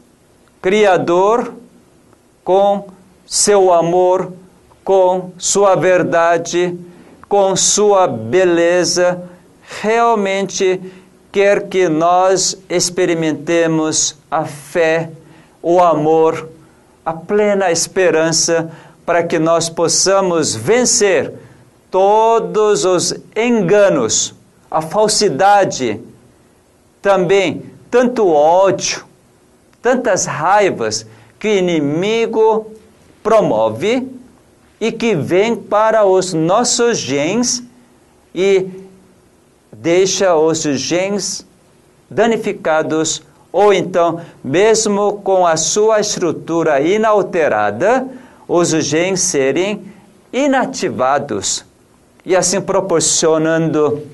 Criador, com seu amor, com sua verdade, com sua beleza, realmente quer que nós experimentemos a fé, o amor, a plena esperança para que nós possamos vencer todos os enganos, a falsidade, também tanto ódio, tantas raivas que o inimigo promove e que vem para os nossos genes e deixa os genes danificados ou então, mesmo com a sua estrutura inalterada, os genes serem inativados e assim proporcionando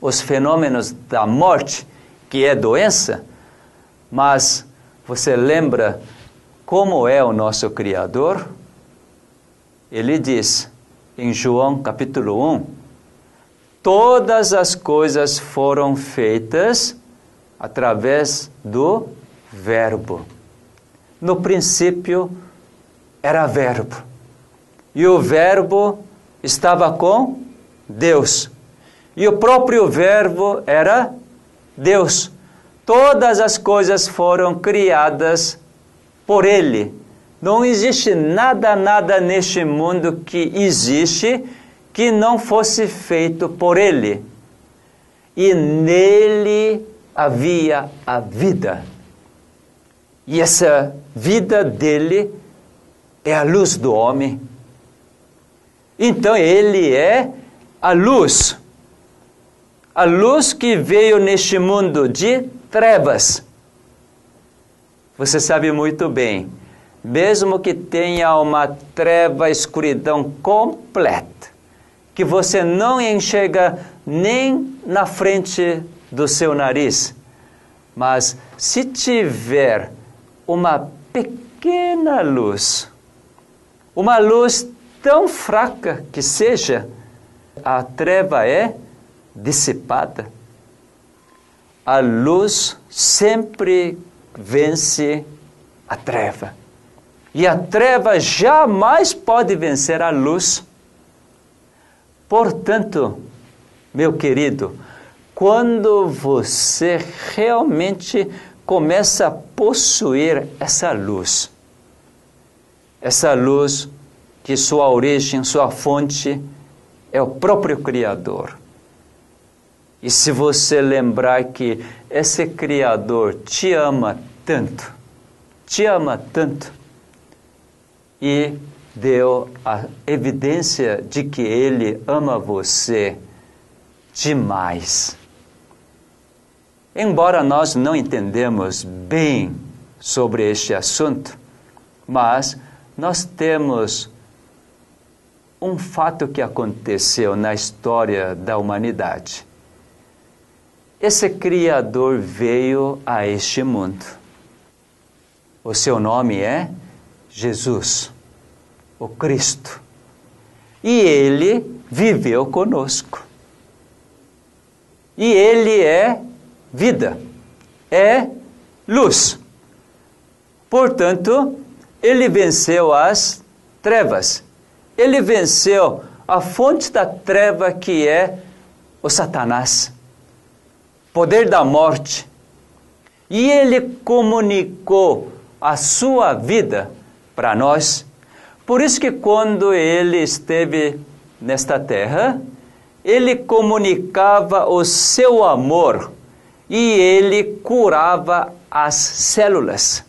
os fenômenos da morte, que é doença, mas você lembra como é o nosso Criador? Ele diz em João capítulo 1: Todas as coisas foram feitas através do Verbo. No princípio era Verbo, e o Verbo estava com Deus, e o próprio Verbo era Deus. Todas as coisas foram criadas por Ele. Não existe nada, nada neste mundo que existe que não fosse feito por Ele. E nele havia a vida. E essa vida dele é a luz do homem. Então ele é a luz. A luz que veio neste mundo de trevas. Você sabe muito bem, mesmo que tenha uma treva, escuridão completa, que você não enxerga nem na frente do seu nariz, mas se tiver uma pequena luz, uma luz tão fraca que seja, a treva é dissipada a luz sempre vence a treva. E a treva jamais pode vencer a luz. Portanto, meu querido, quando você realmente começa a possuir essa luz. Essa luz que sua origem, sua fonte é o próprio Criador. E se você lembrar que esse Criador te ama tanto, te ama tanto, e deu a evidência de que Ele ama você demais. Embora nós não entendemos bem sobre este assunto, mas nós temos um fato que aconteceu na história da humanidade. Esse Criador veio a este mundo. O seu nome é Jesus, o Cristo. E ele viveu conosco. E ele é vida, é luz. Portanto, ele venceu as trevas. Ele venceu a fonte da treva que é o Satanás, poder da morte. E ele comunicou a sua vida para nós. Por isso que quando ele esteve nesta terra, ele comunicava o seu amor e ele curava as células.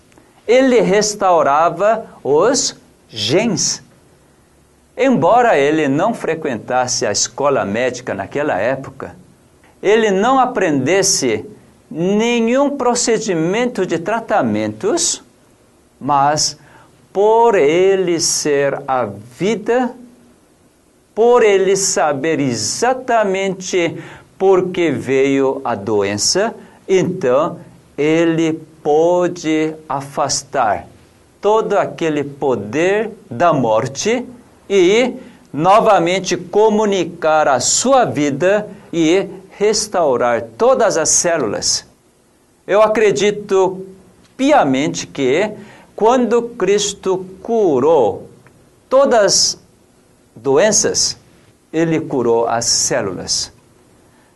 Ele restaurava os genes. Embora ele não frequentasse a escola médica naquela época, ele não aprendesse nenhum procedimento de tratamentos, mas por ele ser a vida, por ele saber exatamente por que veio a doença, então ele pôde afastar todo aquele poder da morte e novamente comunicar a sua vida e restaurar todas as células. Eu acredito piamente que quando Cristo curou todas as doenças, ele curou as células.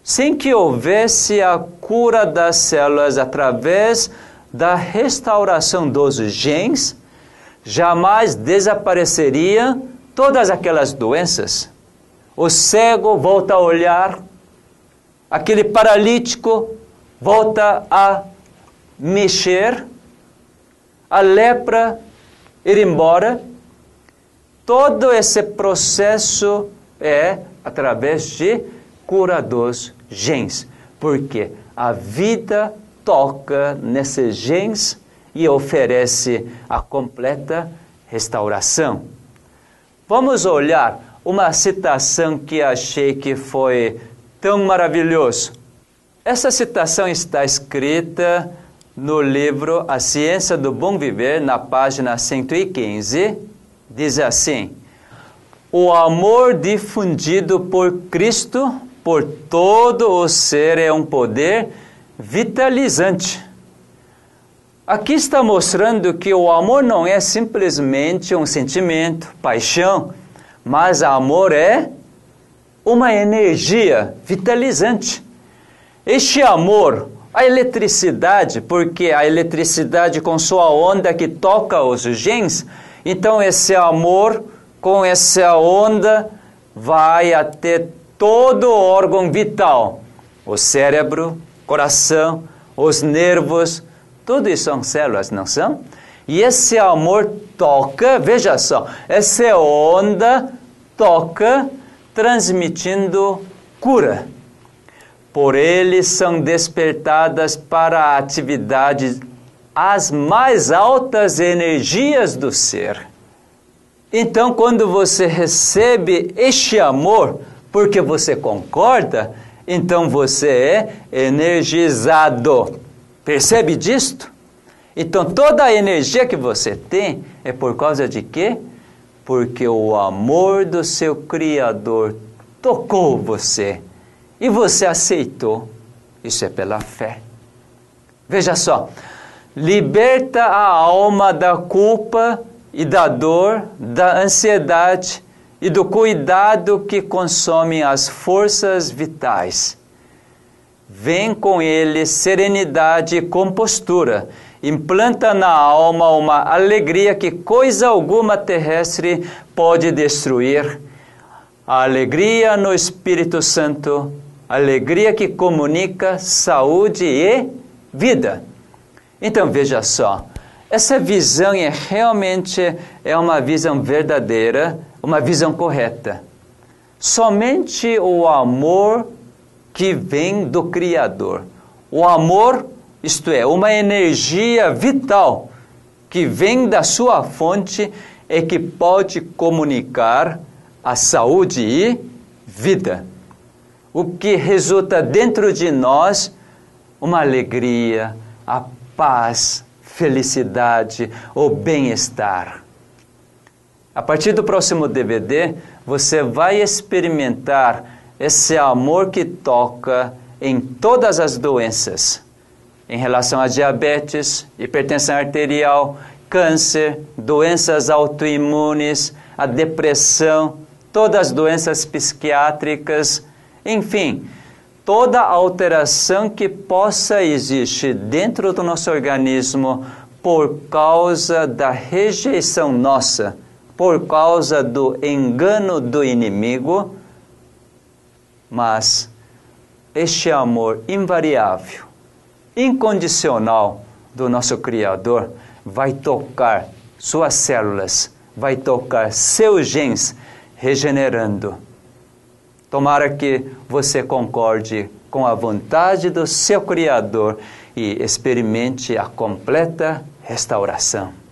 Sem que houvesse a cura das células através da restauração dos genes, jamais desapareceriam todas aquelas doenças. O cego volta a olhar, aquele paralítico volta a mexer, a lepra ir embora. Todo esse processo é através de cura dos genes, porque a vida toca nesses genes e oferece a completa restauração. Vamos olhar uma citação que achei que foi tão maravilhoso. Essa citação está escrita no livro A Ciência do Bom Viver, na página 115, diz assim: O amor difundido por Cristo por todo o ser é um poder vitalizante. Aqui está mostrando que o amor não é simplesmente um sentimento, paixão, mas amor é uma energia vitalizante. Este amor a eletricidade, porque a eletricidade com sua onda que toca os genes, então esse amor com essa onda vai até todo o órgão vital, o cérebro, coração, os nervos, tudo isso são células, não são? E esse amor toca, veja só, essa onda toca transmitindo cura por ele são despertadas para a atividade as mais altas energias do ser. Então, quando você recebe este amor, porque você concorda, então você é energizado. Percebe disto? Então, toda a energia que você tem é por causa de quê? Porque o amor do seu Criador tocou você e você aceitou. Isso é pela fé. Veja só, liberta a alma da culpa e da dor, da ansiedade e do cuidado que consomem as forças vitais. Vem com ele serenidade e compostura. Implanta na alma uma alegria que coisa alguma terrestre pode destruir. A alegria no Espírito Santo, alegria que comunica saúde e vida. Então veja só, essa visão é realmente é uma visão verdadeira, uma visão correta. Somente o amor que vem do Criador. O amor, isto é, uma energia vital que vem da sua fonte é que pode comunicar a saúde e vida. O que resulta dentro de nós uma alegria, a paz, felicidade, o bem-estar. A partir do próximo DVD, você vai experimentar esse amor que toca em todas as doenças, em relação a diabetes, hipertensão arterial, câncer, doenças autoimunes, a depressão, todas as doenças psiquiátricas, enfim, toda alteração que possa existir dentro do nosso organismo por causa da rejeição nossa, por causa do engano do inimigo, mas este amor invariável, incondicional do nosso Criador vai tocar suas células, vai tocar seus genes, regenerando. Tomara que você concorde com a vontade do seu Criador e experimente a completa restauração.